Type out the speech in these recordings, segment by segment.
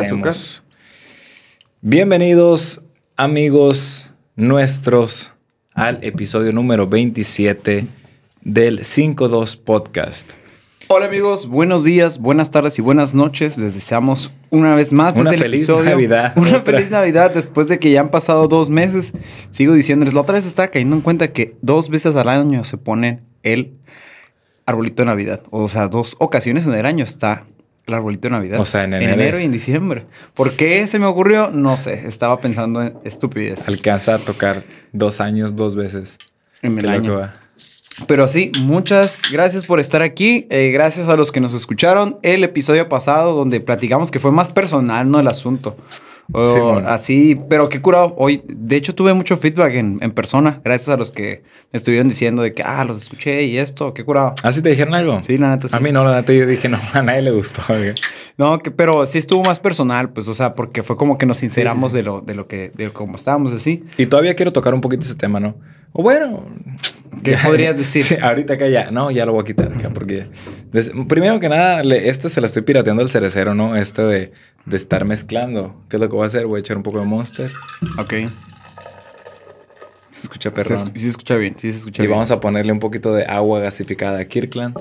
Azúcar. Bienvenidos amigos nuestros al episodio número 27 del 52 Podcast. Hola amigos, buenos días, buenas tardes y buenas noches. Les deseamos una vez más Una desde el feliz episodio. Navidad. Una Otra. feliz Navidad después de que ya han pasado dos meses. Sigo diciéndoles, la otra vez estaba cayendo en cuenta que dos veces al año se pone el arbolito de Navidad. O sea, dos ocasiones en el año está el arbolito de Navidad. O sea, en enero. y en diciembre. ¿Por qué se me ocurrió? No sé. Estaba pensando en estupidez. Alcanza a tocar dos años, dos veces. En el año. va. Pero sí, muchas gracias por estar aquí. Eh, gracias a los que nos escucharon el episodio pasado donde platicamos que fue más personal, ¿no? El asunto. O Sí, bueno. Así, pero qué curado. Hoy, de hecho, tuve mucho feedback en, en persona. Gracias a los que me estuvieron diciendo de que, ah, los escuché y esto, qué curado. ¿Ah, sí te dijeron algo? Sí, la neta sí. A mí no, la neta yo dije, no, a nadie le gustó. No, que, pero sí estuvo más personal, pues, o sea, porque fue como que nos sinceramos Sí, sí, sí. de lo, de lo que, de cómo estábamos así. Y todavía quiero tocar un poquito ese tema, ¿no? O bueno... ¿Qué podrías decir? Sí, ahorita que ya... No, ya lo voy a quitar. ya, porque... des- primero que nada, le- este se la estoy pirateando al cerecero, ¿no? Este de, de estar mezclando. ¿Qué es lo que voy a hacer? Voy a echar un poco de Monster. Ok. Se escucha escu- sí se escucha bien, sí se escucha y bien. vamos a ponerle un poquito de agua gasificada a Kirkland.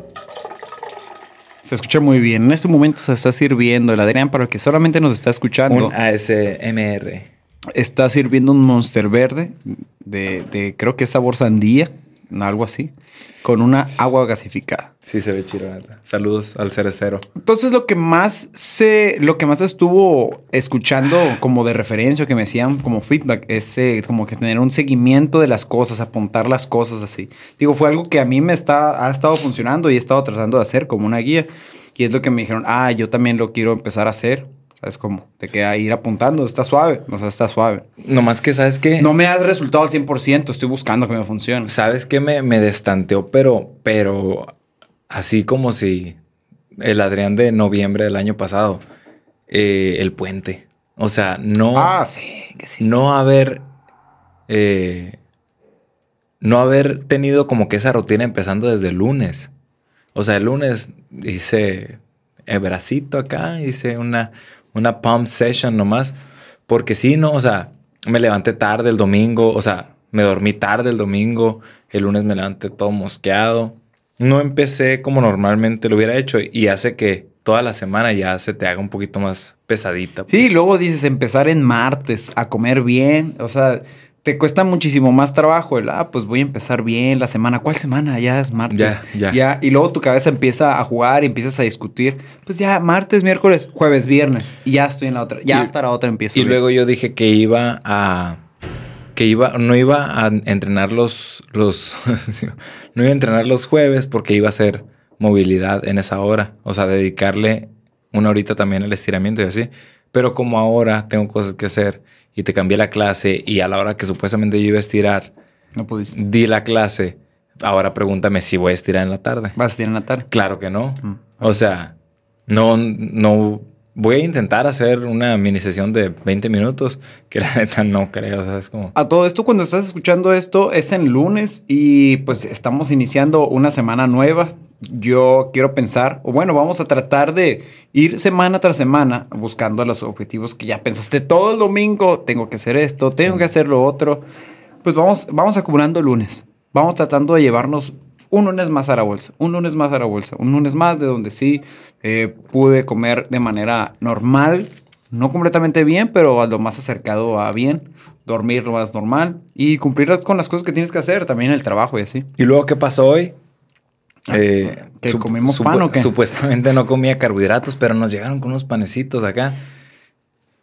Se escucha muy bien. En este momento se está sirviendo. El Adrián, para el que solamente nos está escuchando, Un ASMR. está sirviendo un Monster verde de, de creo que es sabor sandía, algo así, con una agua gasificada. Sí, se ve chido. Saludos al cerecero. Entonces lo que más se, lo que más estuvo escuchando como de referencia, que me decían como feedback, es eh, como que tener un seguimiento de las cosas, apuntar las cosas así. Digo, fue algo que a mí me está, ha estado funcionando y he estado tratando de hacer como una guía. Y es lo que me dijeron, ah, yo también lo quiero empezar a hacer. ¿Sabes cómo? De que a ir apuntando, está suave, o sea, está suave. Nomás que, ¿sabes qué? No me ha resultado al 100%, estoy buscando que me funcione. ¿Sabes qué me, me destanteó? Pero, pero así como si el Adrián de noviembre del año pasado, eh, el puente. O sea, no, Ah, sí, que sí. no haber, eh, no haber tenido como que esa rutina empezando desde el lunes. O sea, el lunes hice el bracito acá, hice una, una pump session nomás. Porque sí, no, o sea, me levanté tarde el domingo, o sea, me dormí tarde el domingo, el lunes me levanté todo mosqueado. No empecé como normalmente lo hubiera hecho y hace que toda la semana ya se te haga un poquito más pesadita. Sí, pues. luego dices empezar en martes a comer bien, o sea, te cuesta muchísimo más trabajo el, ah, pues voy a empezar bien la semana. ¿Cuál semana? Ya es martes. Ya, ya. y luego tu cabeza empieza a jugar y empiezas a discutir. Pues ya, martes, miércoles, jueves, viernes. Y ya estoy en la otra. Ya Y- hasta la otra empiezo. Y bien. luego yo dije que iba a. Que iba, no iba a entrenar los, los. no iba a entrenar los jueves porque iba a hacer movilidad en esa hora. O sea, dedicarle una horita también al estiramiento y así. Pero como ahora tengo cosas que hacer y te cambié la clase y a la hora que supuestamente yo iba a estirar, No pudiste. di la clase. Ahora pregúntame si voy a estirar en la tarde. Vas a estar en la tarde. Claro que no. Mm. O sea, no, no. Voy a intentar hacer una mini sesión de 20 minutos, que la neta no creo, o sea, es como... A todo esto, cuando estás escuchando esto, es en lunes y pues estamos iniciando una semana nueva. Yo quiero pensar, o bueno, vamos a tratar de ir semana tras semana buscando los objetivos que ya pensaste todo el domingo. Tengo que hacer esto, tengo Sí. que hacer lo otro. Pues vamos, vamos acumulando lunes. Vamos tratando de llevarnos un lunes más a la bolsa, un lunes más a la bolsa, un lunes más de donde sí eh, pude comer de manera normal, no completamente bien, pero a lo más acercado a bien, dormir lo más normal y cumplir con las cosas que tienes que hacer, también el trabajo y así. ¿Y luego qué pasó hoy? Eh, Ah, ¿Que comimos pan o qué? Supuestamente no comía carbohidratos, pero nos llegaron con unos panecitos acá.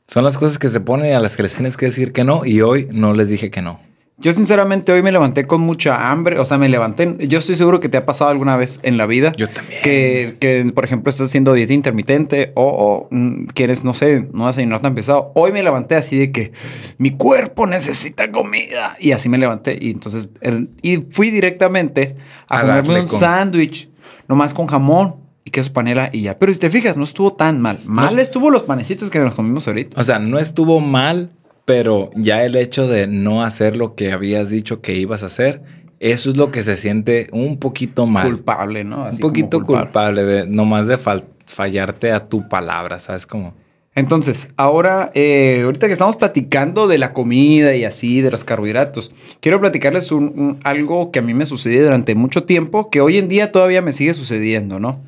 Son las cosas que se ponen a las que les tienes que decir que no y hoy no les dije que no. Yo sinceramente hoy me levanté con mucha hambre, o sea, me levanté, yo estoy seguro que te ha pasado alguna vez en la vida. Yo también. Que, que, por ejemplo, estás haciendo dieta intermitente o, o, mm, quieres, no sé, no desayunar tan pesado. Hoy me levanté así de que mi cuerpo necesita comida. Y así me levanté. Y entonces, el- y fui directamente a, A comerme un sándwich, nomás con jamón y queso panela y ya. Pero si te fijas, no estuvo tan mal. Mal No- estuvo los panecitos que nos comimos ahorita. O sea, no estuvo mal, pero ya el hecho de no hacer lo que habías dicho que ibas a hacer, eso es lo que se siente un poquito mal. Culpable, ¿no? un Así poquito culpable, de nomás de fal- fallarte a tu palabra, ¿sabes cómo? Entonces, ahora, eh, ahorita que estamos platicando de la comida y así, de los carbohidratos, quiero platicarles un, un- algo que a mí me sucedió durante mucho tiempo, que hoy en día todavía me sigue sucediendo, ¿no?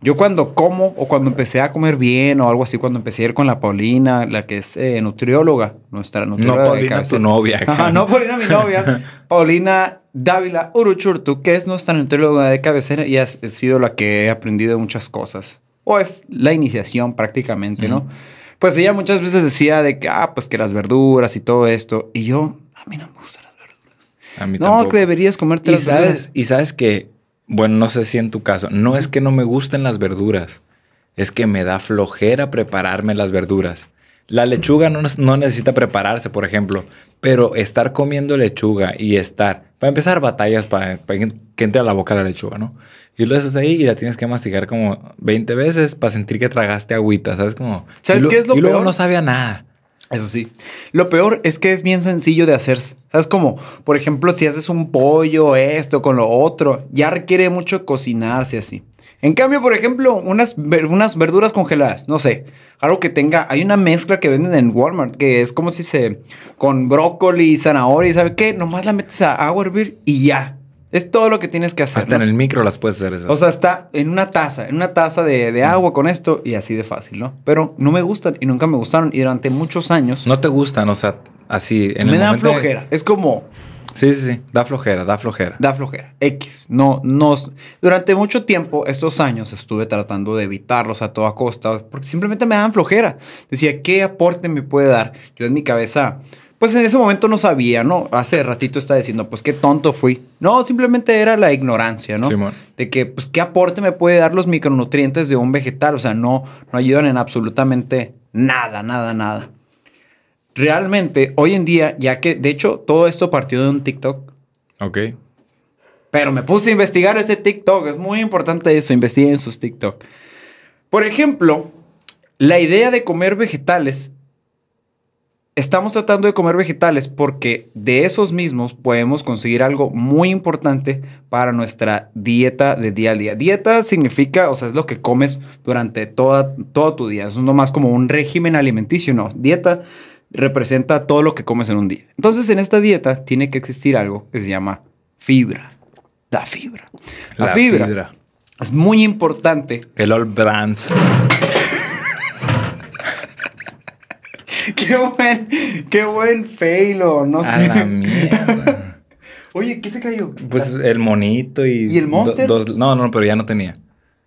Yo cuando como o cuando empecé a comer bien o algo así, cuando empecé a ir con la Paulina, la que es eh, nutrióloga, nuestra nutrióloga. No, Paulina, tu novia. Ajá, no Paulina, mi novia. Paulina Dávila Uruchurtu, que es nuestra nutrióloga de cabecera y ha sido la que he aprendido muchas cosas. O es la iniciación prácticamente, ¿no? Pues ella muchas veces decía de que, ah, pues que las verduras y todo esto. Y yo, a mí no me gustan las verduras. A mí No, tampoco. que deberías comerte Y las verduras. y sabes que, bueno, no sé si en tu caso, no es que no me gusten las verduras, es que me da flojera prepararme las verduras. La lechuga no, no necesita prepararse, por ejemplo, pero estar comiendo lechuga y estar, para empezar, batallas para, para que entre a la boca la lechuga, ¿no? Y lo haces ahí y la tienes que masticar como 20 veces para sentir que tragaste agüita, ¿sabes? Como, ¿Sabes y lo- qué es lo Y luego peor? no sabe a nada. Eso sí. Lo peor es que es bien sencillo de hacer. ¿Sabes cómo? Por ejemplo, si haces un pollo, esto con lo otro, ya requiere mucho cocinarse así. En cambio, por ejemplo, unas, unas verduras congeladas, no sé, algo que tenga, hay una mezcla que venden en Walmart que es como si se, con brócoli, zanahoria, ¿sabe qué? Nomás la metes a agua hervir y ya. Es todo lo que tienes que hacer. Hasta ¿no? en el micro las puedes hacer esas. O sea, está en una taza, en una taza de, de agua con esto y así de fácil, ¿no? Pero no me gustan y nunca me gustaron y durante muchos años no te gustan, o sea, así. En me el dan momento de- flojera. Es como, Sí, sí, sí. Da flojera, da flojera. da flojera. X. No, no. Durante mucho tiempo, estos años, estuve tratando de evitarlos a toda costa porque simplemente me dan flojera. Decía, ¿qué aporte me puede dar? Yo en mi cabeza, pues en ese momento no sabía, ¿no? Hace ratito estaba diciendo, pues qué tonto fui. No, simplemente era la ignorancia, ¿no? Simón. De que, pues, ¿qué aporte me puede dar los micronutrientes de un vegetal? O sea, no, no ayudan en absolutamente nada, nada, nada. Realmente, hoy en día, ya que, de hecho, todo esto partió de un TikTok, Ok. pero me puse a investigar ese TikTok. Es muy importante eso, investiguen sus TikTok. Por ejemplo, la idea de comer vegetales. Estamos tratando de comer vegetales porque de esos mismos podemos conseguir algo muy importante para nuestra dieta de día a día. Dieta significa, o sea, es lo que comes durante toda, todo tu día. Es no más como un régimen alimenticio, no. Dieta representa todo lo que comes en un día. Entonces, en esta dieta tiene que existir algo que se llama fibra. La fibra. La, fibra, es muy importante. El All Brands. qué buen, qué buen failo, no A sé. la mierda. Oye, ¿qué se cayó? Pues el monito y. ¿Y el Monster? do- dos- no, no, pero ya no tenía.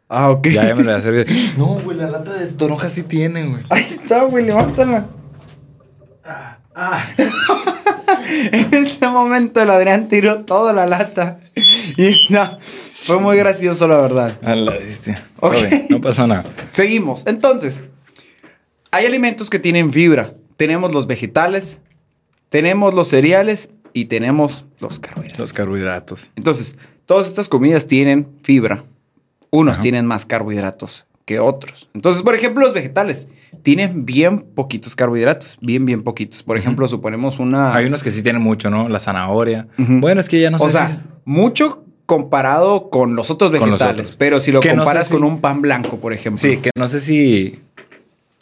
Ah, ok. Ya, ya me lo había servido. No, güey, la lata de toronja sí tiene, güey. Ahí está, güey, levántala. Ah. en este momento el Adrián tiró toda la lata. Y no, fue muy gracioso, la verdad. A la bestia. Ok. Todo bien, No pasó nada. Seguimos. Entonces, hay alimentos que tienen fibra. Tenemos los vegetales, tenemos los cereales y tenemos los carbohidratos. Los carbohidratos. Entonces, todas estas comidas tienen fibra. Unos Ajá. tienen más carbohidratos que otros. Entonces, por ejemplo, los vegetales tienen bien poquitos carbohidratos, bien, bien poquitos. Por ejemplo, suponemos una... Hay unos que sí tienen mucho, ¿no? La zanahoria. Bueno, es que ya no sé o sea, si- mucho comparado con los otros los vegetales. otros. Pero si lo Que no sé comparas si- con un pan blanco, por ejemplo. Sí, que no sé si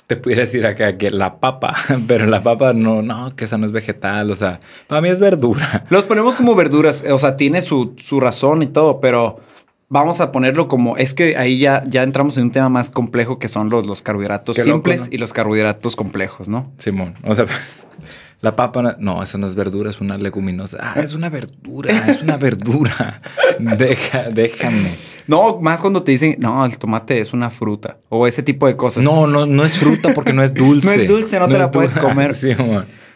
te pudiera decir acá que la papa, pero la papa no, no, que esa no es vegetal, o sea, para mí es verdura. Los ponemos como verduras, o sea, tiene su, su razón y todo, pero vamos a ponerlo como, es que ahí ya, ya entramos en un tema más complejo que son los, los carbohidratos Qué loco, simples ¿no? y los carbohidratos complejos, ¿no? Simón, o sea, la papa, no- no, eso no es verdura, es una leguminosa. Ah, es una verdura, es una verdura. Deja, déjame. No, más cuando te dicen, no, el tomate es una fruta o ese tipo de cosas. No, no, no es fruta porque no es dulce. No es dulce, no te la puedes comer.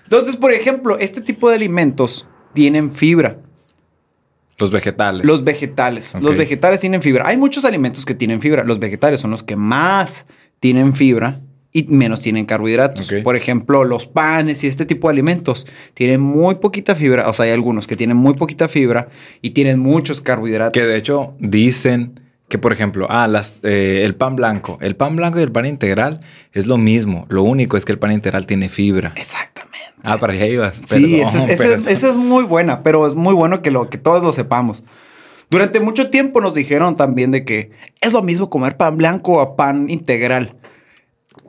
Entonces, por ejemplo, este tipo de alimentos tienen fibra. Los vegetales. Los vegetales. Los vegetales tienen fibra. Hay muchos alimentos que tienen fibra. Los vegetales son los que más tienen fibra y menos tienen carbohidratos. Por ejemplo, los panes y este tipo de alimentos tienen muy poquita fibra. O sea, hay algunos que tienen muy poquita fibra y tienen muchos carbohidratos. Que de hecho dicen que, por ejemplo, ah, las, eh, el pan blanco. El pan blanco y el pan integral es lo mismo. Lo único es que el pan integral tiene fibra. Exactamente. Ah, para allá ibas. sí, esa es, esa es- perdón. esa es muy buena, pero es muy bueno que, lo, que todos lo sepamos. Durante mucho tiempo nos dijeron también de que es lo mismo comer pan blanco o pan integral.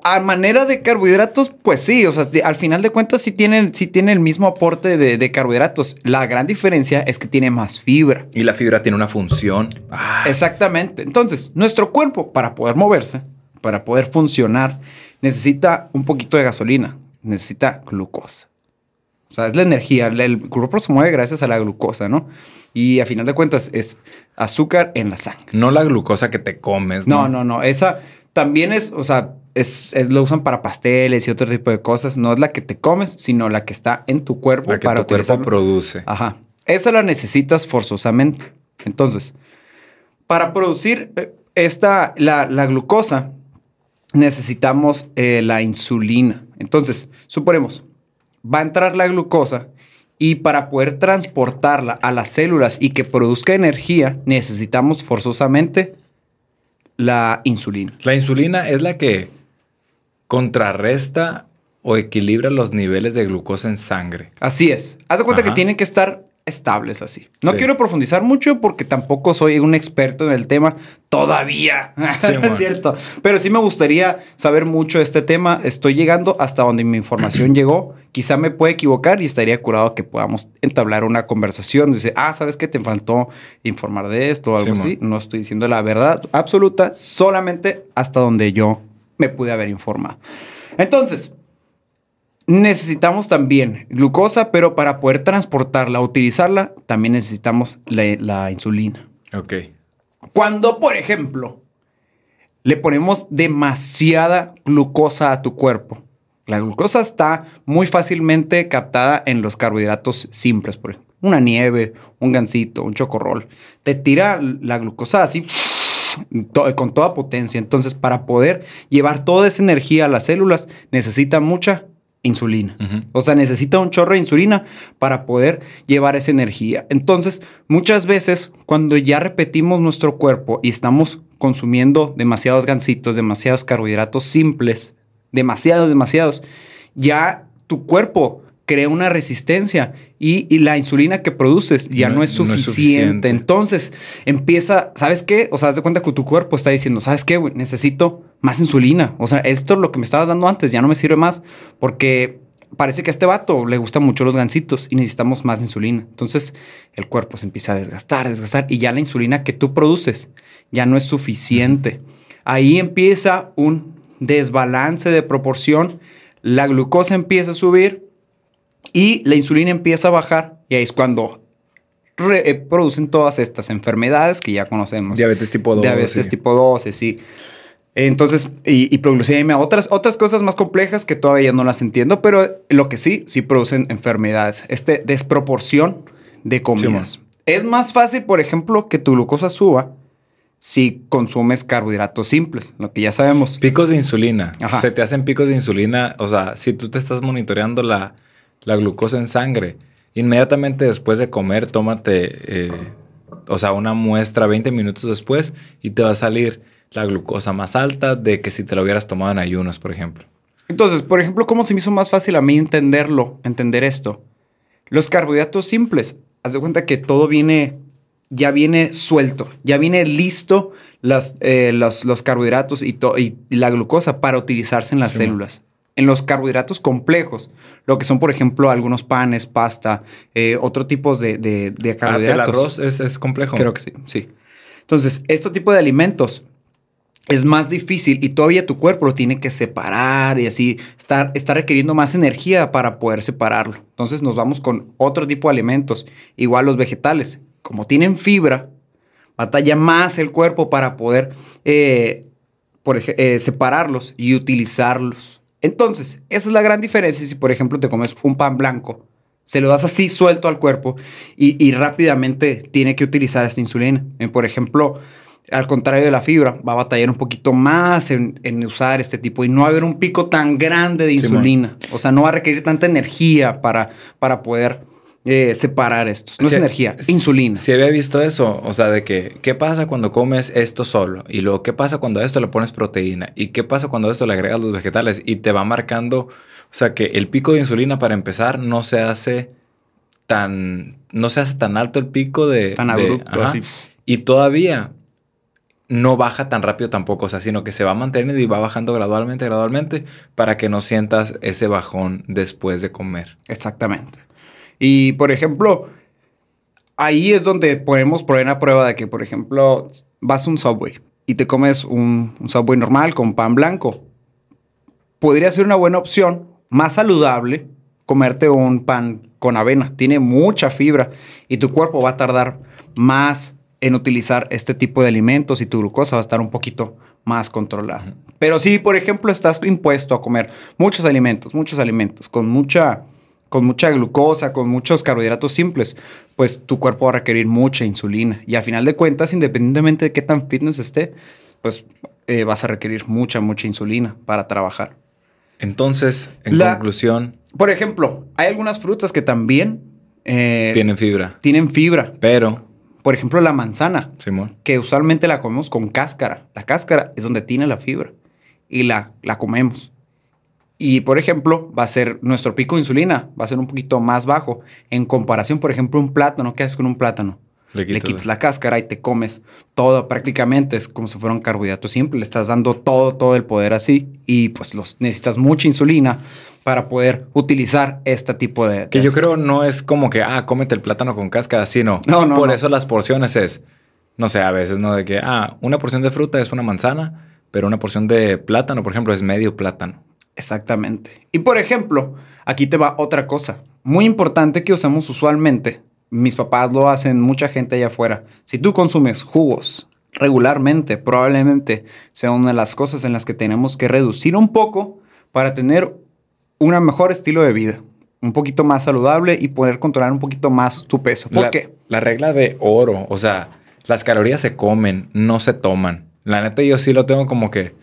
A manera de carbohidratos, pues sí, o sea, al final de cuentas sí tienen, sí tiene el mismo aporte de, de, carbohidratos. La gran diferencia es que tiene más fibra. Y la fibra tiene una función. Ah. Exactamente. Entonces, nuestro cuerpo, para poder moverse, para poder funcionar, necesita un poquito de gasolina, necesita glucosa. O sea, es la energía. El cuerpo se mueve gracias a la glucosa, ¿no? Y a final de cuentas es azúcar en la sangre. No la glucosa que te comes, ¿no? No, no, no. Esa también es, o sea, es, lo usan para pasteles y otro tipo de cosas. No es la que te comes, sino la que está en tu cuerpo. La que tu cuerpo produce. Ajá. Esa la necesitas forzosamente. Entonces, para producir eh, esta, la, glucosa, necesitamos eh, la insulina. Entonces, suponemos, va a entrar la glucosa y para poder transportarla a las células y que produzca energía, necesitamos forzosamente la insulina. La insulina es la que contrarresta o equilibra los niveles de glucosa en sangre. Así es. Haz de cuenta que tienen que estar estables así. No quiero profundizar mucho porque tampoco soy un experto en el tema todavía. es cierto. Pero sí me gustaría saber mucho de este tema. Estoy llegando hasta donde mi información llegó. Quizá me pueda equivocar y estaría curado que podamos entablar una conversación. Dice, ah, ¿sabes qué? Te faltó informar de esto o algo así. No estoy diciendo la verdad absoluta, solamente hasta donde yo me pude haber informado. Entonces, Necesitamos también glucosa, pero para poder transportarla, utilizarla, también necesitamos la, insulina. Ok. Cuando, por ejemplo, le ponemos demasiada glucosa a tu cuerpo, la glucosa está muy fácilmente captada en los carbohidratos simples, por ejemplo. Una nieve, un gansito, un chocorrol. Te tira la glucosa así con toda potencia. Entonces, para poder llevar toda esa energía a las células, necesita mucha insulina. O sea, necesita un chorro de insulina para poder llevar esa energía. Entonces, muchas veces cuando ya repetimos nuestro cuerpo y estamos consumiendo demasiados gansitos, demasiados carbohidratos simples, demasiados, demasiados, ya tu cuerpo crea una resistencia y, la insulina que produces ya no, es, suficiente. Entonces empieza, ¿sabes qué? O sea, haz de cuenta que tu cuerpo está diciendo, ¿sabes qué? Necesito más insulina. O sea, esto es lo que me estabas dando antes, ya no me sirve más porque parece que a este vato le gustan mucho los gansitos y necesitamos más insulina. Entonces el cuerpo se empieza a desgastar, desgastar y ya la insulina que tú produces ya no es suficiente. Ahí empieza un desbalance de proporción, la glucosa empieza a subir y la insulina empieza a bajar y ahí es cuando eh, producen todas estas enfermedades que ya conocemos. Diabetes tipo 2. Diabetes tipo 2, sí. Entonces, y, y otras, otras cosas más complejas que todavía no las entiendo, pero lo que sí, sí producen enfermedades. Este desproporción de comidas. es más fácil, por ejemplo, que tu glucosa suba si consumes carbohidratos simples, lo que ya sabemos. Picos de insulina. Se te hacen picos de insulina. O sea, si tú te estás monitoreando la, la glucosa en sangre. Inmediatamente después de comer, tómate, eh, o sea, una muestra 20 minutos después y te va a salir la glucosa más alta de que si te lo hubieras tomado en ayunas, por ejemplo. Entonces, por ejemplo, ¿cómo se me hizo más fácil a mí entenderlo, entender esto? Los carbohidratos simples, haz de cuenta que todo viene, ya viene suelto, ya viene listo las, eh, los, los, carbohidratos y, y, la glucosa para utilizarse en las células en los carbohidratos complejos, lo que son, por ejemplo, algunos panes, pasta, eh, otro tipo de, de, de carbohidratos. Ah, ¿El arroz es, es, complejo? Creo que sí, sí. Entonces, este tipo de alimentos es más difícil y todavía tu cuerpo lo tiene que separar y así está, está requiriendo más energía para poder separarlo. Entonces, nos vamos con otro tipo de alimentos. Igual los vegetales, como tienen fibra, batalla más el cuerpo para poder eh, por, eh, separarlos y utilizarlos. Entonces, esa es la gran diferencia si, por ejemplo, te comes un pan blanco, se lo das así suelto al cuerpo y, rápidamente tiene que utilizar esta insulina. Eh, por ejemplo, al contrario de la fibra, va a batallar un poquito más en, usar este tipo y no va a haber un pico tan grande de insulina. o sea, no va a requerir tanta energía para, para poder eh, separar estos. No es energía, insulina. Si había visto eso, o sea, de que, ¿qué pasa cuando comes esto solo? Y luego, ¿qué pasa cuando a esto le pones proteína? ¿Y qué pasa cuando a esto le agregas los vegetales? Y te va marcando, o sea, que el pico de insulina para empezar no se hace tan, no se hace tan alto el pico de... Tan abrupto, así. Y todavía no baja tan rápido tampoco, o sea, sino que se va manteniendo y va bajando gradualmente, gradualmente, para que no sientas ese bajón después de comer. Exactamente. Y, por ejemplo, ahí es donde podemos poner a prueba de que, por ejemplo, vas a un Subway y te comes un, un Subway normal con pan blanco. Podría ser una buena opción, más saludable, comerte un pan con avena. Tiene mucha fibra y tu cuerpo va a tardar más en utilizar este tipo de alimentos y tu glucosa va a estar un poquito más controlada. Pero si, por ejemplo, estás impuesto a comer muchos alimentos, muchos alimentos, con mucha, con mucha glucosa, con muchos carbohidratos simples, pues tu cuerpo va a requerir mucha insulina. Y al final de cuentas, independientemente de qué tan fitness esté, pues eh, vas a requerir mucha, mucha insulina para trabajar. Entonces, en La- conclusión, Por ejemplo, hay algunas frutas que también eh, tienen fibra. tienen fibra. Pero, Por ejemplo, la manzana. Simón, que usualmente la comemos con cáscara. La cáscara es donde tiene la fibra y la, la comemos. Y, por ejemplo, va a ser nuestro pico de insulina, va a ser un poquito más bajo en comparación, por ejemplo, un plátano. ¿Qué haces con un plátano? le Le quitas, la cáscara y te comes todo prácticamente. Es como si fuera un carbohidrato simple. Le estás dando todo, todo el poder así. Y pues los, necesitas mucha insulina para poder utilizar este tipo de... Que yo azúcar. creo no es como que, ah, cómete el plátano con cáscara, sino. No, no, Por no. eso las porciones es, no sé, a veces, ¿no? De que, ah, una porción de fruta es una manzana, pero una porción de plátano, por ejemplo, es medio plátano. Exactamente. Y por ejemplo, aquí te va otra cosa muy importante que usamos usualmente. Mis papás lo hacen, mucha gente allá afuera. Si tú consumes jugos regularmente, probablemente sea una de las cosas en las que tenemos que reducir un poco para tener un mejor estilo de vida, un poquito más saludable y poder controlar un poquito más tu peso. ¿Por la, qué? La regla de oro, o sea, las calorías se comen, no se toman. La neta, yo sí lo tengo como que.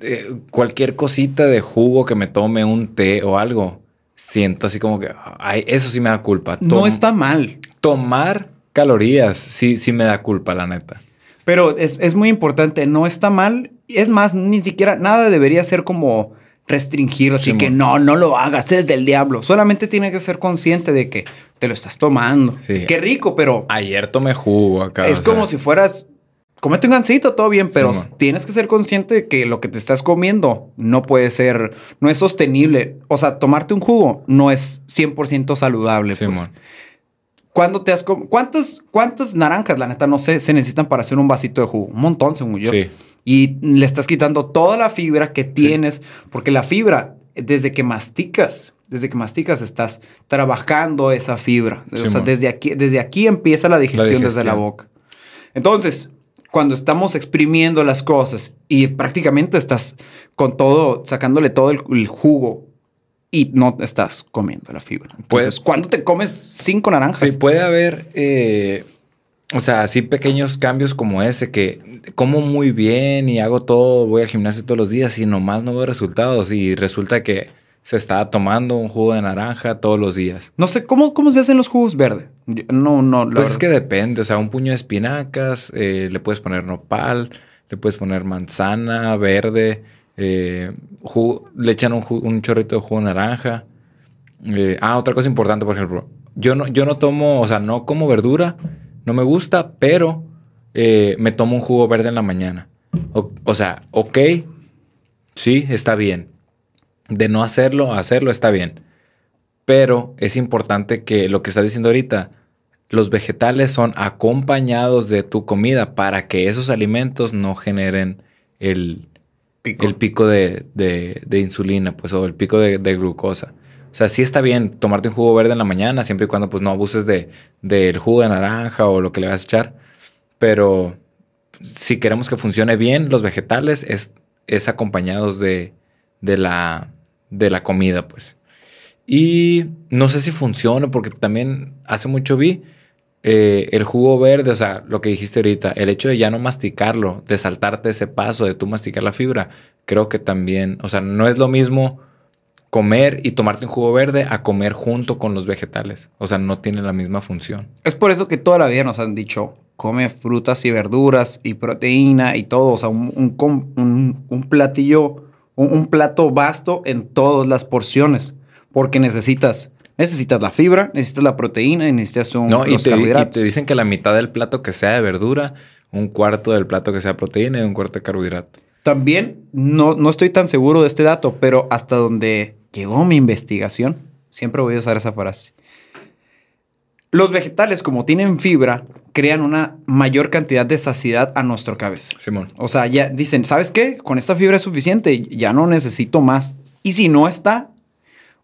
Eh, cualquier cosita de jugo que me tome, un té o algo, siento así como que. Ay, eso sí me da culpa. No está mal. Tomar calorías, sí, sí me da culpa, la neta. Pero es, es muy importante, no está mal. Es más, ni siquiera nada debería ser como restringir, así que no, no lo hagas, es del diablo. Solamente tiene que ser consciente de que te lo estás tomando. Sí. Qué rico, pero Ayer tomé jugo acá. es sea, como si fueras... Comete un gansito, todo bien, pero tienes que ser consciente de que lo que te estás comiendo no puede ser, no es sostenible. O sea, tomarte un jugo no es 100% saludable. pues. Simón. ¿Cuándo te has ¿Cuántas, ¿Cuántas naranjas, la neta, no sé, se necesitan para hacer un vasito de jugo? Un montón, según yo. Sí. Y le estás quitando toda la fibra que tienes, porque la fibra, desde que masticas, desde que masticas, estás trabajando esa fibra. o sea, desde aquí, desde aquí empieza la digestión, desde la boca. Entonces, cuando estamos exprimiendo las cosas y prácticamente estás con todo, sacándole todo el, el jugo y no estás comiendo la fibra. Pues- Entonces, ¿cuándo te comes cinco naranjas? Sí, puede haber, eh, o sea, así pequeños cambios como ese, que como muy bien y hago todo, voy al gimnasio todos los días y nomás no veo resultados y resulta que se está tomando un jugo de naranja todos los días. No sé, ¿cómo, cómo se hacen los jugos verdes? Yo- No, no, la Pues es que depende, o sea, un puño de espinacas, eh, le puedes poner nopal, le puedes poner manzana verde, eh, le echan un, chorrito de jugo de naranja. Eh, ah, otra cosa importante, por ejemplo, yo no, yo no tomo, o sea, no como verdura, no me gusta, pero me tomo un jugo verde en la mañana. O, o sea, ok, sí, está bien. De no hacerlo, a hacerlo está bien. Pero es importante que lo que estás diciendo ahorita, los vegetales son acompañados de tu comida para que esos alimentos no generen el, Pico. el pico de, de- de insulina, pues, o el pico de, de glucosa. O sea, sí está bien tomarte un jugo verde en la mañana, siempre y cuando pues no abuses de, del jugo de naranja o lo que le vas a echar. Pero si queremos que funcione bien, los vegetales es, es acompañados de, de, la, de la comida, pues. Y no sé si funciona, porque también hace mucho vi eh, el jugo verde, o sea, lo que dijiste ahorita, el hecho de ya no masticarlo, de saltarte ese paso, de tú masticar la fibra, creo que también, o sea, no es lo mismo comer y tomarte un jugo verde a comer junto con los vegetales. O sea, no tiene la misma función. Es por eso que toda la vida nos han dicho, come frutas y verduras y proteína y todo. O sea, un, un platillo, un, un plato vasto en todas las porciones. Porque necesitas, necesitas la fibra, necesitas la proteína y necesitas un, No, y los te, y carbohidratos. te dicen que la mitad del plato que sea de verdura un cuarto del plato que sea proteína y un cuarto de carbohidrato. También no, no estoy tan seguro de este dato, pero hasta donde llegó mi investigación, siempre voy a usar esa frase. Los vegetales, como tienen fibra, crean una mayor cantidad de saciedad a nuestro cabeza. Simón. O sea, ya dicen, ¿sabes qué? Con esta fibra es suficiente, ya no necesito más. Y si no está,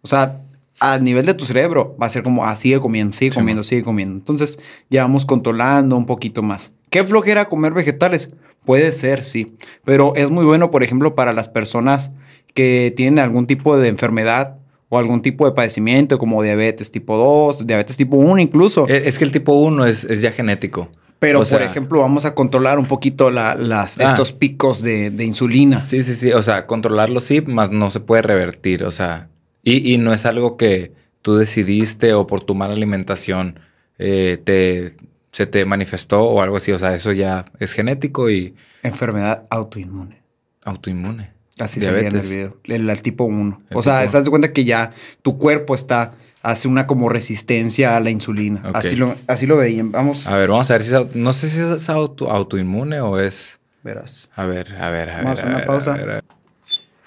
o sea, a nivel de tu cerebro va a ser como, ah, sigue comiendo, sigue comiendo, sigue comiendo. Entonces, ya vamos controlando un poquito más. ¿Qué flojera comer vegetales? Puede ser, sí. Pero es muy bueno, por ejemplo, para las personas que tienen algún tipo de enfermedad o algún tipo de padecimiento como diabetes tipo 2, diabetes tipo 1 incluso. Es que el tipo 1 es, es ya genético. Pero, o por sea- ejemplo, vamos a controlar un poquito la- las, Ah. estos picos de, de insulina. Sí, sí, sí. O sea, controlarlo sí, más no se puede revertir. O sea, y, y no es algo que tú decidiste o por tu mala alimentación eh, te, se te manifestó o algo así. O sea, eso ya es genético y Enfermedad autoinmune. autoinmune. Así se veía en el Diabetes. video. El, el tipo 1. El O sea, tipo estás de cuenta que ya tu cuerpo está, hace una como resistencia a la insulina. Así, lo, así lo veían. Vamos, A ver, vamos a ver si es, no sé si es auto, autoinmune o es. verás. A ver, a ver, a ver. Vamos a a una ver, pausa. a ver, a ver.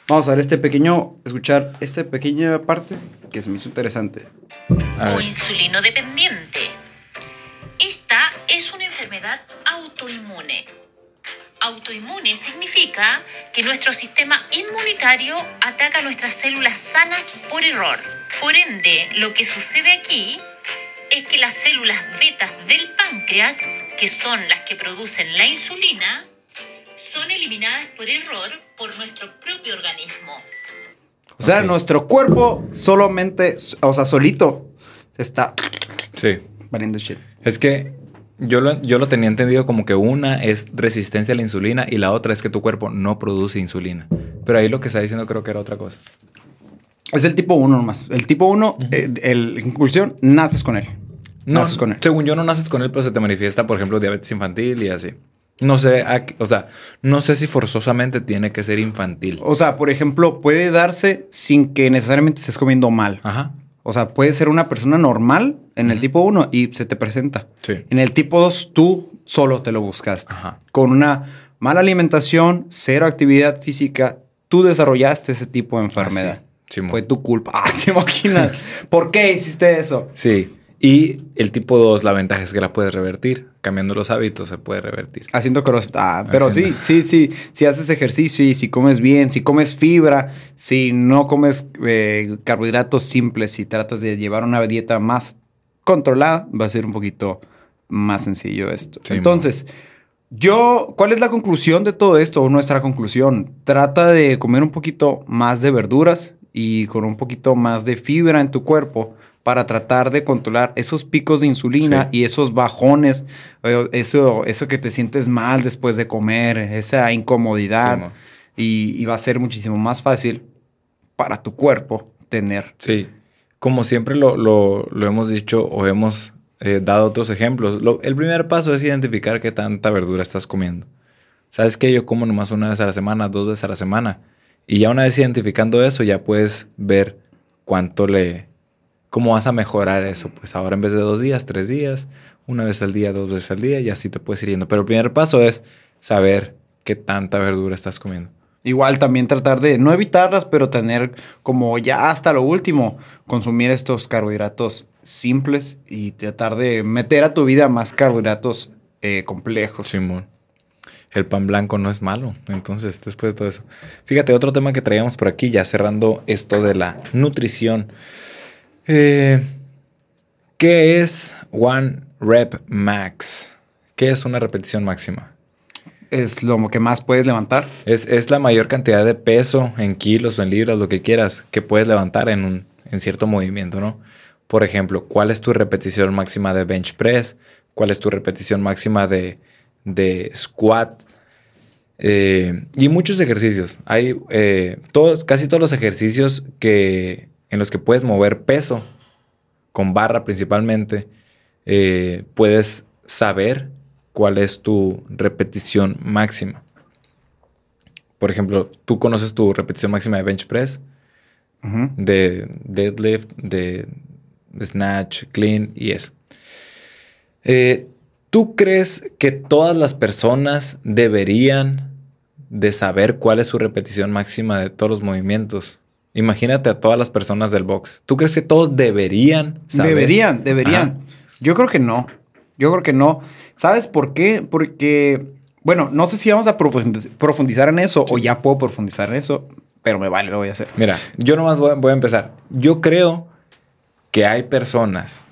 Vamos a ver este pequeño, escuchar esta pequeña parte que se me hizo interesante. O insulino dependiente. Esta es una enfermedad autoinmune. Autoinmune significa que nuestro sistema inmunitario ataca nuestras células sanas por error. Por ende, lo que sucede aquí es que las células betas del páncreas, que son las que producen la insulina, son eliminadas por error por nuestro propio organismo. O sea, nuestro cuerpo solamente, o sea, solito, está Sí. valiendo shit. Es que yo lo, yo lo tenía entendido como que una es resistencia a la insulina y la otra es que tu cuerpo no produce insulina. Pero ahí lo que está diciendo creo que era otra cosa. Es el tipo 1 nomás. El tipo 1, el incursión, naces con él. No, naces con él. según yo no naces con él, pero se te manifiesta, por ejemplo, diabetes infantil y así. No sé, o sea, no sé si forzosamente tiene que ser infantil. O sea, por ejemplo, puede darse sin que necesariamente estés comiendo mal. Ajá. O sea, puede ser una persona normal en el tipo 1 y se te presenta. Sí. En el tipo 2, tú solo te lo buscaste. Ajá. Con una mala alimentación, cero actividad física, tú desarrollaste ese tipo de enfermedad. Ah, sí. Simón. Fue tu culpa. Ah, ¿te imaginas? ¿Por qué hiciste eso? Sí. Y el tipo 2, la ventaja es que la puedes revertir. Cambiando los hábitos se puede revertir. Haciendo crossfit. Ah, pero Haciendo- sí, sí, sí. Si haces ejercicio y si comes bien, si comes fibra, si no comes eh, carbohidratos simples, si tratas de llevar una dieta más controlada, va a ser un poquito más sencillo esto. Sí, Entonces, yo, ¿cuál es la conclusión de todo esto? O nuestra conclusión. Trata de comer un poquito más de verduras y con un poquito más de fibra en tu cuerpo para tratar de controlar esos picos de insulina Sí. y esos bajones, eh, eso, eso que te sientes mal después de comer, esa incomodidad. Sí, y, y va a ser muchísimo más fácil para tu cuerpo tener. Sí, como siempre lo, lo- lo hemos dicho o hemos eh, dado otros ejemplos, lo- el primer paso es identificar qué tanta verdura estás comiendo. ¿Sabes que Yo como nomás una vez a la semana, dos veces a la semana. Y ya una vez identificando eso, ya puedes ver cuánto le... ¿Cómo vas a mejorar eso? Pues ahora en vez de dos días, tres días, una vez al día, dos veces al día, y así te puedes ir yendo. Pero el primer paso es saber qué tanta verdura estás comiendo. Igual también tratar de no evitarlas, pero tener como ya hasta lo último, consumir estos carbohidratos simples y tratar de meter a tu vida más carbohidratos eh, complejos. Simón. El pan blanco no es malo. Entonces, después de todo eso. Fíjate, otro tema que traíamos por aquí, ya cerrando esto de la nutrición. Eh, ¿Qué es One Rep Max? ¿Qué es una repetición máxima? Es lo que más puedes levantar. Es, es la mayor cantidad de peso en kilos o en libras, lo que quieras, que puedes levantar en, un, en cierto movimiento, ¿no? Por ejemplo, ¿cuál es tu repetición máxima de bench press? ¿Cuál es tu repetición máxima de, de squat? Eh, y muchos ejercicios. Hay eh, casi todos los ejercicios que, en los que puedes mover peso, con barra principalmente, eh, puedes saber cuál es tu repetición máxima. Por ejemplo, tú conoces tu repetición máxima de bench press, de deadlift, de snatch, clean y eso. Eh, tú ¿Tú crees que todas las personas deberían de saber cuál es su repetición máxima de todos los movimientos? Imagínate a todas las personas del box. ¿Tú crees que todos deberían saber? Deberían, deberían. Ajá. Yo creo que no. Yo creo que no. ¿Sabes por qué? Porque, bueno, no sé si vamos a profundiz- profundizar en eso o ya puedo profundizar en eso, pero me vale, lo voy a hacer. Mira, yo nomás voy, voy a empezar. Yo creo que hay personas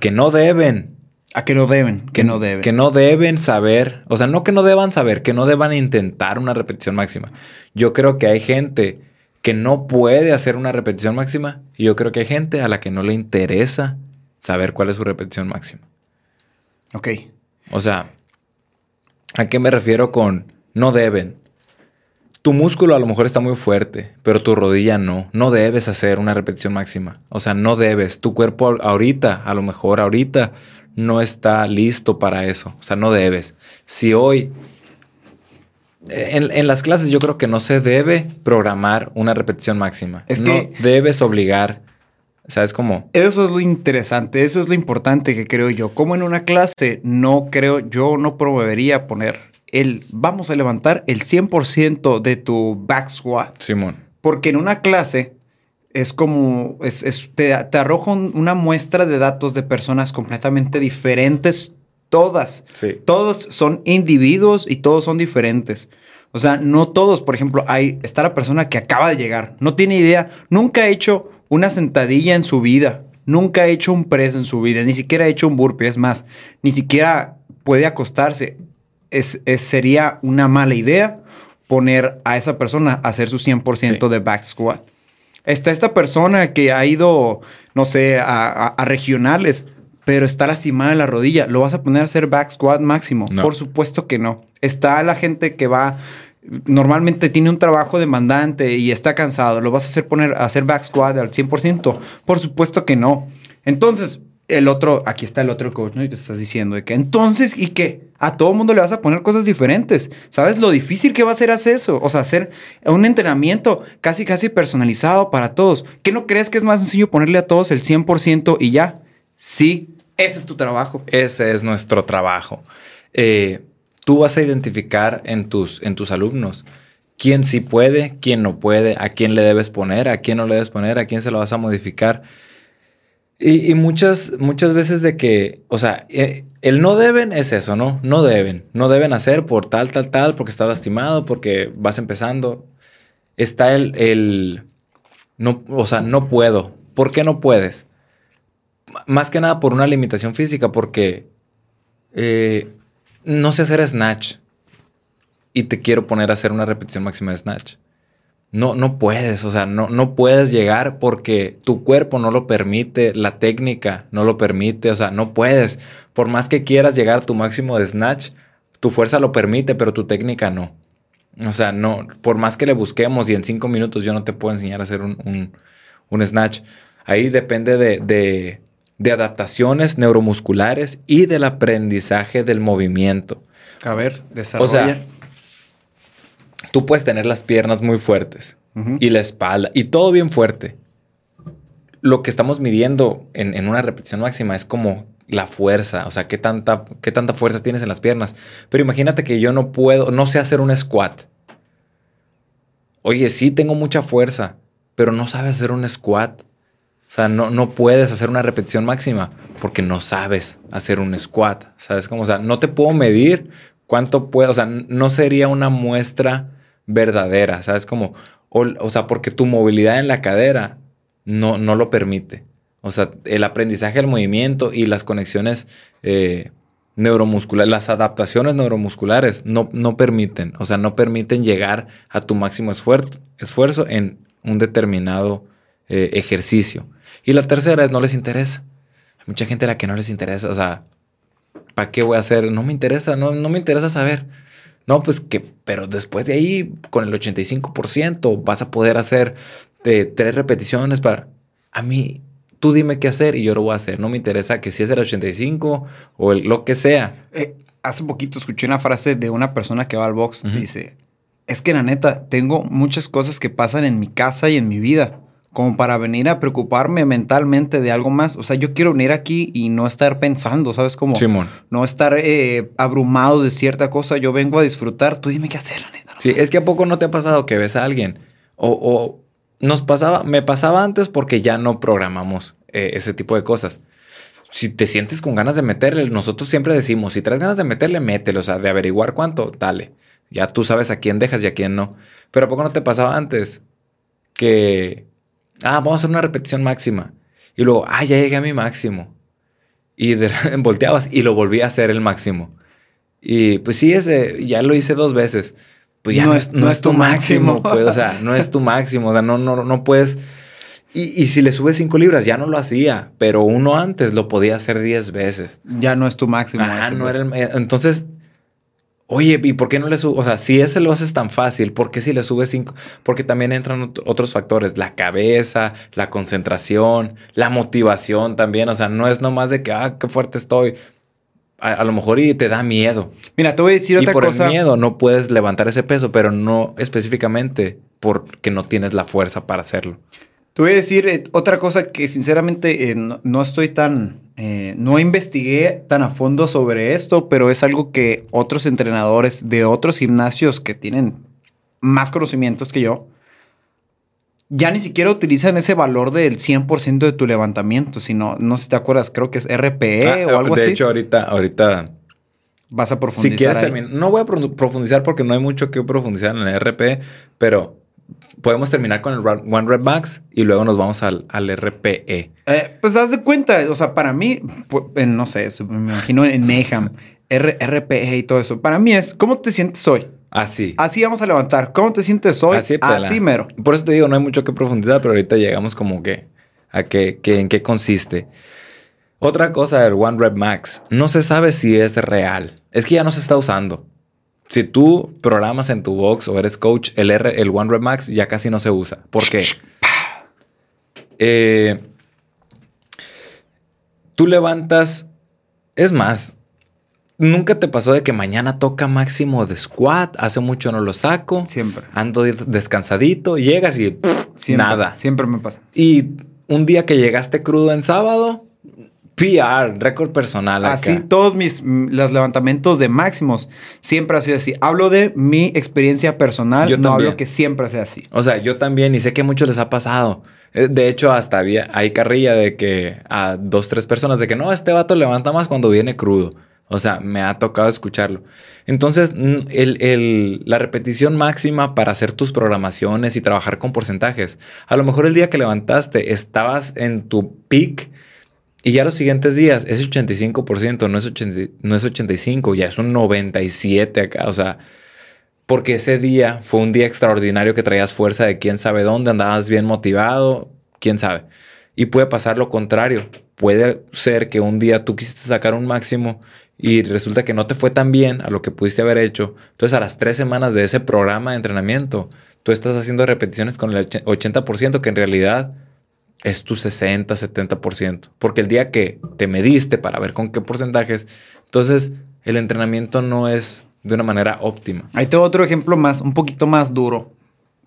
que no deben, A que no deben, que no deben. que no deben saber, o sea, no que no deban saber, que no deban intentar una repetición máxima. Yo creo que hay gente que no puede hacer una repetición máxima y yo creo que hay gente a la que no le interesa saber cuál es su repetición máxima. Ok. O sea, ¿a qué me refiero con no deben? Tu músculo a lo mejor está muy fuerte, pero tu rodilla no. No debes hacer una repetición máxima. O sea, no debes. Tu cuerpo ahorita, a lo mejor ahorita, no está listo para eso. O sea, no debes. Si hoy... En, en las clases yo creo que no se debe programar una repetición máxima. Es no debes obligar. ¿Sabes cómo? Eso es lo interesante, eso es lo importante que creo yo. Como en una clase no creo, yo no promovería poner el, vamos a levantar el 100% de tu back squat. Simón. Porque en una clase es como, es, es- te, te arroja un- una muestra de datos de personas completamente diferentes, todas. Sí. Todos son individuos y todos son diferentes. O sea, no todos, por ejemplo, hay, está la persona que acaba de llegar, no tiene idea, nunca ha hecho una sentadilla en su vida, nunca ha hecho un press en su vida, ni siquiera ha hecho un burpee, es más, ni siquiera puede acostarse. Es, es- sería una mala idea poner a esa persona a hacer su 100% Sí. de back squat. Está esta persona que ha ido, no sé, a, a- a regionales, pero está lastimada en la rodilla. ¿Lo vas a poner a hacer back squat máximo? No. Por supuesto que no. Está la gente que va, normalmente tiene un trabajo demandante y está cansado. ¿Lo vas a hacer poner a hacer back squat al 100%? Por supuesto que no. Entonces, el otro, aquí está el otro coach, ¿no? Y te estás diciendo de que entonces, ¿y qué? A todo mundo le vas a poner cosas diferentes. ¿Sabes lo difícil que va a ser hacer eso? O sea, hacer un entrenamiento casi, casi personalizado para todos. ¿Qué no crees que es más sencillo ponerle a todos el 100% y ya? Sí, ese es tu trabajo. Ese es nuestro trabajo. Eh, tú vas a identificar en tus, en tus alumnos quién sí puede, quién no puede, a quién le debes poner, a quién no le debes poner, a quién se lo vas a modificar. Y, y muchas, muchas veces de que, o sea, eh, el no deben es eso, ¿no? No deben. No deben hacer por tal, tal, tal, porque estás lastimado, porque vas empezando. Está el, el no, o sea, no puedo. ¿Por qué no puedes? Más que nada por una limitación física, porque eh, no sé hacer snatch y te quiero poner a hacer una repetición máxima de snatch. No, no puedes, o sea, no, no puedes llegar porque tu cuerpo no lo permite, la técnica no lo permite, o sea, no puedes. Por más que quieras llegar a tu máximo de snatch, tu fuerza lo permite, pero tu técnica no. O sea, no, por más que le busquemos y en cinco minutos yo no te puedo enseñar a hacer un, un- snatch. Ahí depende de, de- de adaptaciones neuromusculares y del aprendizaje del movimiento. A ver, desarrolla. O sea, tú puedes tener las piernas muy fuertes y la espalda y todo bien fuerte. Lo que estamos midiendo en, en una repetición máxima es como la fuerza, o sea, qué tanta, qué tanta fuerza tienes en las piernas. Pero imagínate que yo no puedo, no sé hacer un squat. Oye, sí tengo mucha fuerza, pero no sabes hacer un squat. Sea, no, no puedes hacer una repetición máxima porque no sabes hacer un squat. ¿Sabes cómo? O sea, no te puedo medir cuánto puedo. O sea, no sería una muestra verdadera. ¿Sabes cómo? O, o sea, porque tu movilidad en la cadera no, no lo permite. O sea, el aprendizaje del movimiento y las conexiones eh, neuromusculares, las adaptaciones neuromusculares no, no permiten. O sea, no permiten llegar a tu máximo esfuerzo, esfuerzo en un determinado eh, ejercicio. Y la tercera es no les interesa. Hay mucha gente a la que no les interesa. O sea, ¿para qué voy a hacer? No me interesa, no, no me interesa saber. No, pues que, pero después de ahí, con el 85%, vas a poder hacer de tres repeticiones para... A mí, tú dime qué hacer y yo lo voy a hacer. No me interesa que si es el 85 o el, lo que sea. Eh, hace poquito escuché una frase de una persona que va al box. Ujú. Dice, es que la neta, tengo muchas cosas que pasan en mi casa y en mi vida. Como para venir a preocuparme mentalmente de algo más. O sea, yo quiero venir aquí y no estar pensando, ¿sabes? Como Simón. no estar eh, abrumado de cierta cosa. Yo vengo a disfrutar. Tú dime qué hacer, la neta. Sí, es que a poco no te ha pasado que ves a alguien o, o nos pasaba, me pasaba antes porque ya no programamos eh, ese tipo de cosas. Si te sientes con ganas de meterle, nosotros siempre decimos, si traes ganas de meterle, mételo, o sea, de averiguar cuánto, dale. Ya tú sabes a quién dejas y a quién no. Pero a poco no te pasaba antes que, ah, vamos a hacer una repetición máxima. Y luego, ah, ya llegué a mi máximo. Y de, volteabas y lo volví a hacer el máximo. Y pues sí, ese, ya lo hice dos veces. Pues ya no, es, no es tu máximo, pues, o sea, no es tu máximo, o sea, no, no, no puedes. Y, y si le subes cinco libras, ya no lo hacía, pero uno antes lo podía hacer diez veces. Ya no es tu máximo. Ese, no pues. era el- eh, entonces, oye, ¿y por qué no le subes? O sea, si ese lo haces tan fácil, ¿por qué si le subes cinco? Porque también entran ot- otros factores, la cabeza, la concentración, la motivación también. O sea, no es nomás de que, ah, qué fuerte estoy. A, a lo mejor y te da miedo. Mira, te voy a decir Y otra por cosa. el miedo no puedes levantar ese peso, pero no específicamente porque no tienes la fuerza para hacerlo. Te voy a decir eh, otra cosa que sinceramente eh, no, no estoy tan... eh, no investigué tan a fondo sobre esto, pero es algo que otros entrenadores de otros gimnasios que tienen más conocimientos que yo, ya ni siquiera utilizan ese valor del 100% de tu levantamiento, sino, no sé si te acuerdas, creo que es RPE Ah, o algo de así. hecho, ahorita, ahorita Vas a profundizar. Si quieres terminar, no voy a pro- profundizar porque no hay mucho que profundizar en el RP, pero podemos terminar con el One Rep Max y luego nos vamos al, al RPE. Eh, pues haz de cuenta, o sea, para mí, no sé, me imagino en Mayhem, R- RPE y todo eso. Para mí es, ¿cómo te sientes hoy? Así. Así vamos a levantar. ¿Cómo te sientes hoy? Así, Así, mero. Por eso te digo, no hay mucho que profundizar, pero ahorita llegamos como que a que, que en qué consiste. Otra cosa del One Rep Max, no se sabe si es real. Es que ya no se está usando. Si tú programas en tu box o eres coach, el, R, el One Rep Max ya casi no se usa. ¿Por qué? Eh, tú levantas, es más, nunca te pasó de que mañana toca máximo de squat, hace mucho no lo saco, Siempre. ando de- descansadito, llegas y pff, Siempre, nada. Siempre me pasa. Y un día que llegaste crudo en sábado, PR, récord personal acá. Así, todos mis los levantamientos de máximos siempre ha sido así. Hablo de mi experiencia personal, Yo no también. hablo que siempre sea así. O sea, yo también, y sé que a muchos les ha pasado. Eh, De hecho, hasta había, hay carrilla de que a dos, tres personas de que no, este vato levanta más cuando viene crudo. O sea, me ha tocado escucharlo. Entonces, el- el- la repetición máxima para hacer tus programaciones y trabajar con porcentajes. A lo mejor el día que levantaste estabas en tu peak y ya los siguientes días es 85%, no es, 80 no es 85, ya es un 97 acá. O sea, porque ese día fue un día extraordinario que traías fuerza de quién sabe dónde, andabas bien motivado, quién sabe. Y puede pasar lo contrario. Puede ser que un día tú quisiste sacar un máximo y resulta que no te fue tan bien a lo que pudiste haber hecho. Entonces a las tres semanas de ese programa de entrenamiento, tú estás haciendo repeticiones con el och- 80% que en realidad es tu 60, 70%. Porque el día que te mediste para ver con qué porcentajes, entonces el entrenamiento no es de una manera óptima. Ahí tengo otro ejemplo más, un poquito más duro.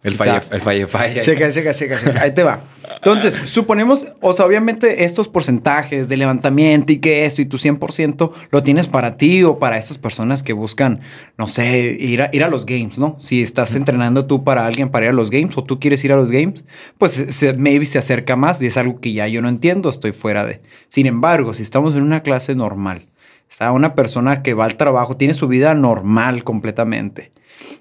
El falle, el falle, falle. Checa, checa, checa, checa. Ahí te va. Entonces, suponemos, o sea, obviamente estos porcentajes de levantamiento y que esto y tu 100% lo tienes para ti o para estas personas que buscan, no sé, ir a, ir a los games, ¿no? Si estás entrenando tú para alguien para ir a los games o tú quieres ir a los games, pues se, maybe se acerca más y es algo que ya yo no entiendo, estoy fuera de. Sin embargo, si estamos en una clase normal, está una persona que va al trabajo, tiene su vida normal completamente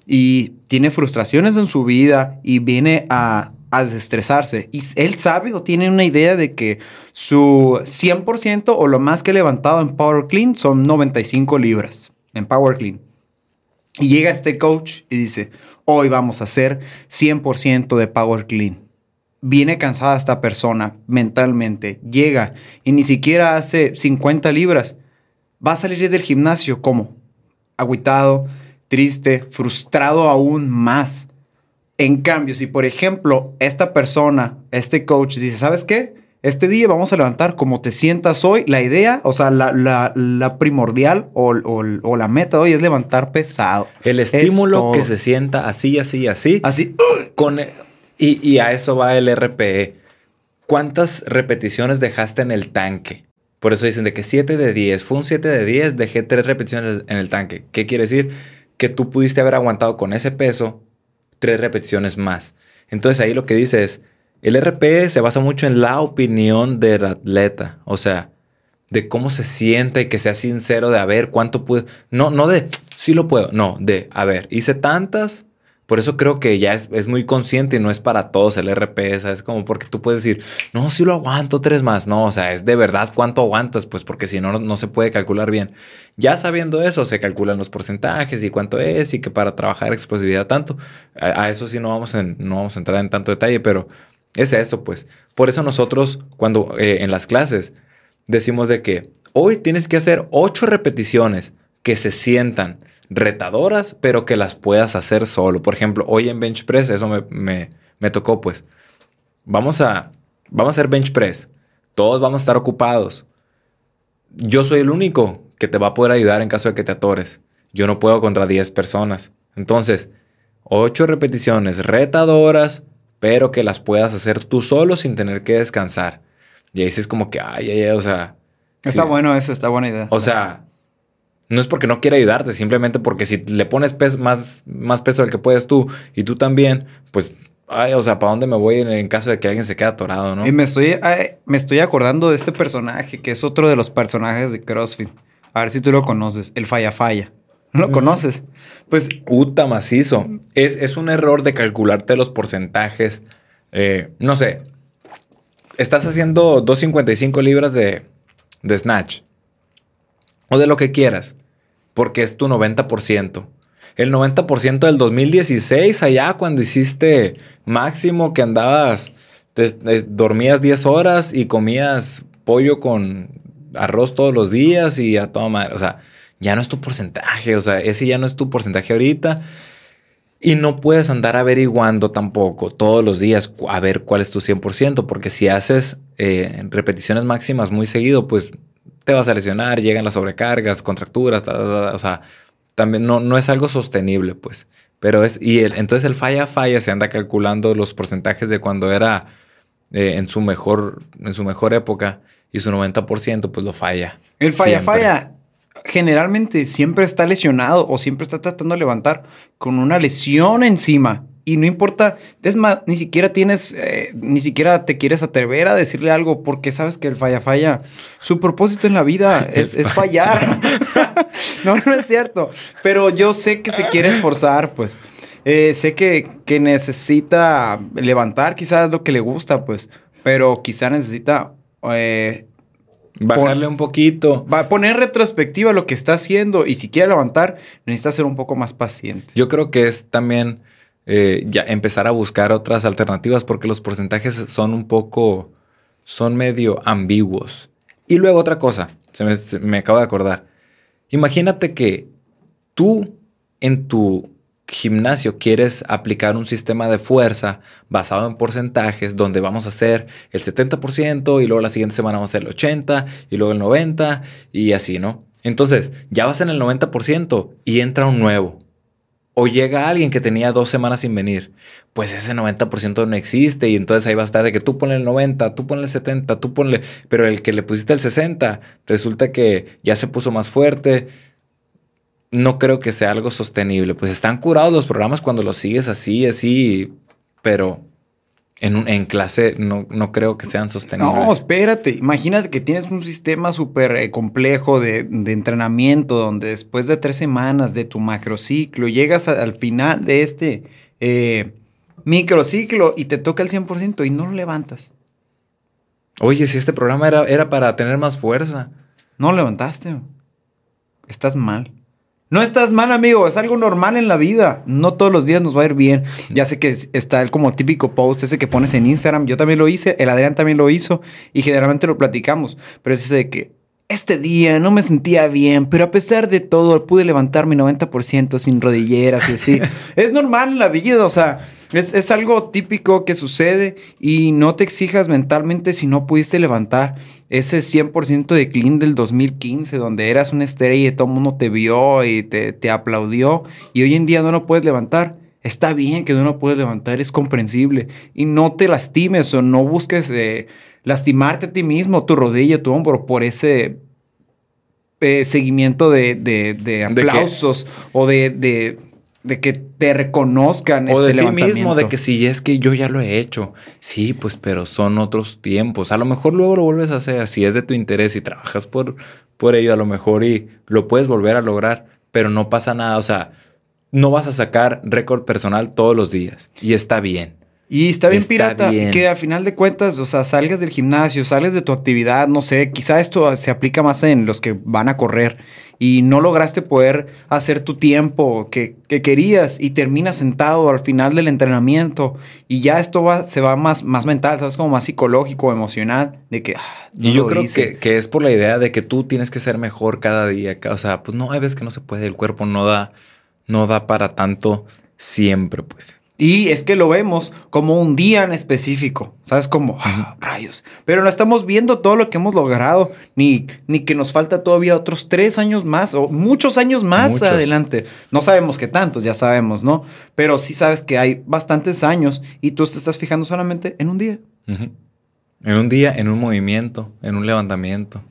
y tiene frustraciones en su vida y viene a, a desestresarse. Y él sabe o tiene una idea de que su 100% o lo más que ha levantado en Power Clean son 95 libras en Power Clean. Y llega este coach y dice, hoy vamos a hacer 100% de Power Clean. Viene cansada esta persona mentalmente, llega y ni siquiera hace 50 libras. Va a salir del gimnasio como agüitado, triste, frustrado aún más. En cambio, si por ejemplo esta persona, este coach dice, ¿sabes qué? Este día vamos a levantar como te sientas hoy. La idea, o sea, la, la- la primordial o, o- o la meta hoy es levantar pesado. El Es estímulo todo. que se sienta así, así, así. Así, Con, Y, y a eso va el RPE. ¿Cuántas repeticiones dejaste en el tanque? Por eso dicen de que 7 de 10. Fue un 7 de 10, dejé 3 repeticiones en el tanque. ¿Qué quiere decir? Que tú pudiste haber aguantado con ese peso 3 repeticiones más. Entonces ahí lo que dice es, el RPE se basa mucho en la opinión del atleta. O sea, de cómo se siente y que sea sincero de a ver cuánto pude. No, no de sí lo puedo. No, de a ver, hice tantas, por eso creo que ya es, muy consciente y no es para todos el RP, Es Como porque tú puedes decir, no, si lo aguanto tres más. No, o sea, es de verdad cuánto aguantas, pues porque si no, no se puede calcular bien. Ya sabiendo eso, se calculan los porcentajes y cuánto es y que para trabajar explosividad tanto. A, eso sí no vamos, no vamos a entrar en tanto detalle, pero es eso, pues. Por eso nosotros, cuando eh, en las clases decimos de que hoy tienes que hacer ocho repeticiones que se sientan retadoras, pero que las puedas hacer solo. Por ejemplo, hoy en bench press, eso me, me, tocó, pues. Vamos a, vamos a hacer bench press. Todos vamos a estar ocupados. Yo soy el único que te va a poder ayudar en caso de que te atores. Yo no puedo contra 10 personas. Entonces, 8 repeticiones retadoras, pero que las puedas hacer tú solo sin tener que descansar. Y ahí sí es como que, ay, ay, ay, o sea. Está bueno eso, está buena idea. O sea, no es porque no quiera ayudarte, simplemente porque si le pones más, más peso del que puedes tú y tú también, pues, ay, o sea, ¿para dónde me voy en, caso de que alguien se quede atorado, no? Y me estoy, me estoy acordando de este personaje, que es otro de los personajes de CrossFit. A ver si tú lo conoces, el Falla Falla. ¿No lo conoces? Pues. Uta macizo. Es, es un error de calcularte los porcentajes. Eh, no sé. Estás haciendo 255 libras de, de snatch o de lo que quieras, porque es tu 90%. El 90% del 2016, allá cuando hiciste máximo que andabas, dormías 10 horas y comías pollo con arroz todos los días y a toda madre. O sea, ya no es tu porcentaje, o sea, ese ya no es tu porcentaje ahorita. Y no puedes andar averiguando tampoco todos los días a ver cuál es tu 100%, porque si haces eh, repeticiones máximas muy seguido, pues te vas a lesionar, llegan las sobrecargas, contracturas, o sea, también no, no es algo sostenible, pues. Pero es, y el, entonces el falla falla se anda calculando los porcentajes de cuando era eh, en, su mejor, en su mejor época y su 90% pues lo falla. El falla falla generalmente siempre está lesionado o siempre está tratando de levantar con una lesión encima. Y no importa, es más, ni siquiera tienes, eh, ni siquiera te quieres atrever a decirle algo porque sabes que el falla falla, su propósito en la vida es, fallar. no, no es cierto. Pero yo sé que se quiere esforzar, pues. Eh, sé que, que necesita levantar quizás lo que le gusta, pues. Pero quizá necesita eh, Bajarle un poquito. Va a poner retrospectiva lo que está haciendo y si quiere levantar, necesita ser un poco más paciente. Yo creo que es también eh, ya empezar a buscar otras alternativas porque los porcentajes son un poco, son medio ambiguos. Y luego otra cosa, se me, se me acabo de acordar. Imagínate que tú en tu gimnasio quieres aplicar un sistema de fuerza basado en porcentajes donde vamos a hacer el 70% y luego la siguiente semana vamos a hacer el 80% y luego el 90% y así, ¿no? Entonces, ya vas en el 90% y entra un nuevo o llega alguien que tenía dos semanas sin venir, pues ese 90% no existe y entonces ahí va a estar de que tú ponle el 90, tú ponle el 70, tú ponle, pero el que le pusiste el 60 resulta que ya se puso más fuerte. No creo que sea algo sostenible. Pues están curados los programas cuando los sigues así, así, pero en, en clase no, no, creo que sean sostenibles. No, espérate. Imagínate que tienes un sistema súper eh, complejo de, de, entrenamiento donde después de tres semanas de tu macrociclo llegas al final de este eh, microciclo y te toca el 100% y no lo levantas. Oye, si este programa era, era para tener más fuerza. No lo levantaste. Estás mal. No estás mal, amigo, es algo normal en la vida. No todos los días nos va a ir bien. Ya sé que está el como típico post ese que pones en Instagram. Yo también lo hice, el Adrián también lo hizo y generalmente lo platicamos. Pero es ese de que este día no me sentía bien, pero a pesar de todo pude levantar mi 90% sin rodilleras y así. es normal en la vida, o sea, es, algo típico que sucede y no te exijas mentalmente si no pudiste levantar ese 100% de clean del 2015, donde eras una estrella y todo el mundo te vio y te, te aplaudió y hoy en día no lo puedes levantar. Está bien que no lo puedes levantar, es comprensible. Y no te lastimes o no busques eh, lastimarte a ti mismo, tu rodilla, tu hombro, por ese eh, seguimiento de, de- de aplausos o de, de- de que te reconozcan. O de este ti mismo, de que si es que yo ya lo he hecho. Sí, pues, pero son otros tiempos. A lo mejor luego lo vuelves a hacer. Si es de tu interés y trabajas por, por ello, a lo mejor y lo puedes volver a lograr, pero no pasa nada. O sea, no vas a sacar récord personal todos los días. Y está bien. Y está bien Está pirata bien. que a final de cuentas, o sea, salgas del gimnasio, sales de tu actividad, no sé, quizá esto se aplica más en los que van a correr y no lograste poder hacer tu tiempo que, que querías y terminas sentado al final del entrenamiento y ya esto va, se va más, más mental, ¿sabes? Como más psicológico, emocional, de que... ah, no Y yo creo que, que es por la idea de que tú tienes que ser mejor cada día. O sea, pues no, hay veces que no se puede. El cuerpo no da, no da para tanto siempre, pues. Y es que lo vemos como un día en específico, ¿sabes? Como, ah, rayos. Pero no estamos viendo todo lo que hemos logrado, ni, ni que nos falta todavía otros tres años más o muchos años más Muchos. adelante. No sabemos qué tantos, ya sabemos, ¿no? Pero sí sabes que hay bastantes años y tú te estás fijando solamente en un día. En un día, en un movimiento, en un levantamiento.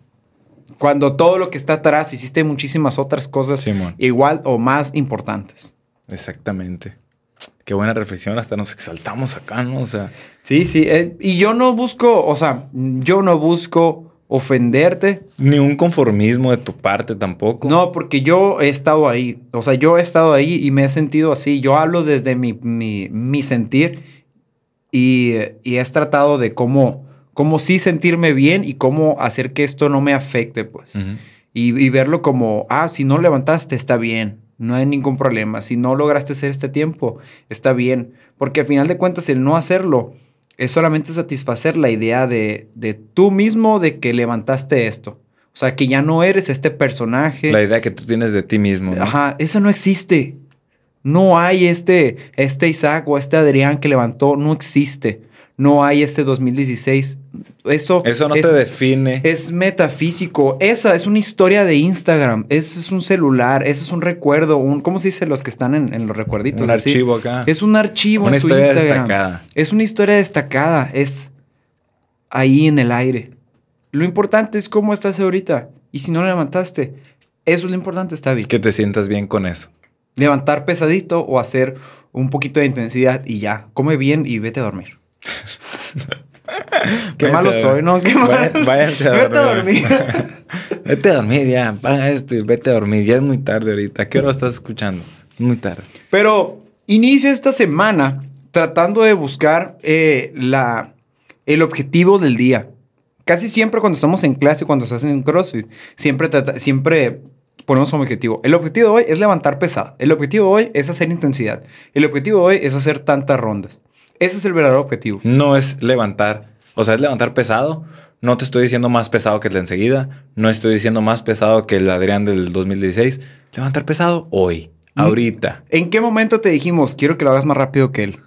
Cuando todo lo que está atrás hiciste muchísimas otras cosas Simón. igual o más importantes. Exactamente. Qué buena reflexión, hasta nos exaltamos acá, ¿no? O sea, Sí, sí. eh, y yo no busco, o sea, yo no busco ofenderte. ni un conformismo de tu parte tampoco. No, porque yo he estado ahí. O sea, yo he estado ahí y me he sentido así. Yo hablo desde mi, mi, mi sentir y, y he tratado de cómo, cómo sí sentirme bien y cómo hacer que esto no me afecte, pues. Y, y verlo como, ah, si no levantaste, está bien. No hay ningún problema. Si no lograste hacer este tiempo, está bien. Porque al final de cuentas, el no hacerlo es solamente satisfacer la idea de, de tú mismo de que levantaste esto. O sea, que ya no eres este personaje. La idea que tú tienes de ti mismo. ¿no? Ajá, eso no existe. No hay este, este Isaac o este Adrián que levantó, no existe. No hay este 2016. Eso, Eso no es, te define. es metafísico. Esa es una historia de Instagram. Ese es un celular. Ese es un recuerdo. Un, ¿Cómo se dice los que están en, en los recuerditos? un así? archivo acá. Es un archivo Una en tu historia Instagram. destacada. Es una historia destacada. Es ahí en el aire. Lo importante es cómo estás ahorita. Y si no lo levantaste, eso es lo importante, está bien. Que te sientas bien con eso. Levantar pesadito o hacer un poquito de intensidad y ya. Come bien y vete a dormir. Qué Váyanse malo soy, ¿no? Qué malo. Váyan- váyanse a Vete a dormir. dormir. Vete a dormir ya. Paga esto y vete a dormir. Ya es muy tarde ahorita. ¿A qué hora estás escuchando? Es muy tarde. Pero inicia esta semana tratando de buscar eh, la, el objetivo del día. Casi siempre cuando estamos en clase, cuando estás en CrossFit, siempre, trata- siempre ponemos como objetivo. El objetivo de hoy es levantar pesado. El objetivo de hoy es hacer intensidad. El objetivo de hoy es hacer tantas rondas. Ese es el verdadero objetivo. No es levantar. O sea, es levantar pesado. No te estoy diciendo más pesado que el de enseguida. No estoy diciendo más pesado que el Adrián del 2016. Levantar pesado hoy. Mm. Ahorita. ¿En qué momento te dijimos, quiero que lo hagas más rápido que él?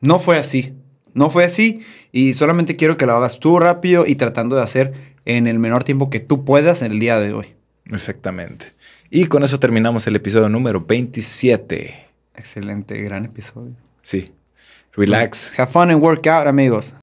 No fue así. No fue así. Y solamente quiero que lo hagas tú rápido y tratando de hacer en el menor tiempo que tú puedas en el día de hoy. Exactamente. Y con eso terminamos el episodio número 27. Excelente, gran episodio. Sí. Relax. Have fun and work out, amigos.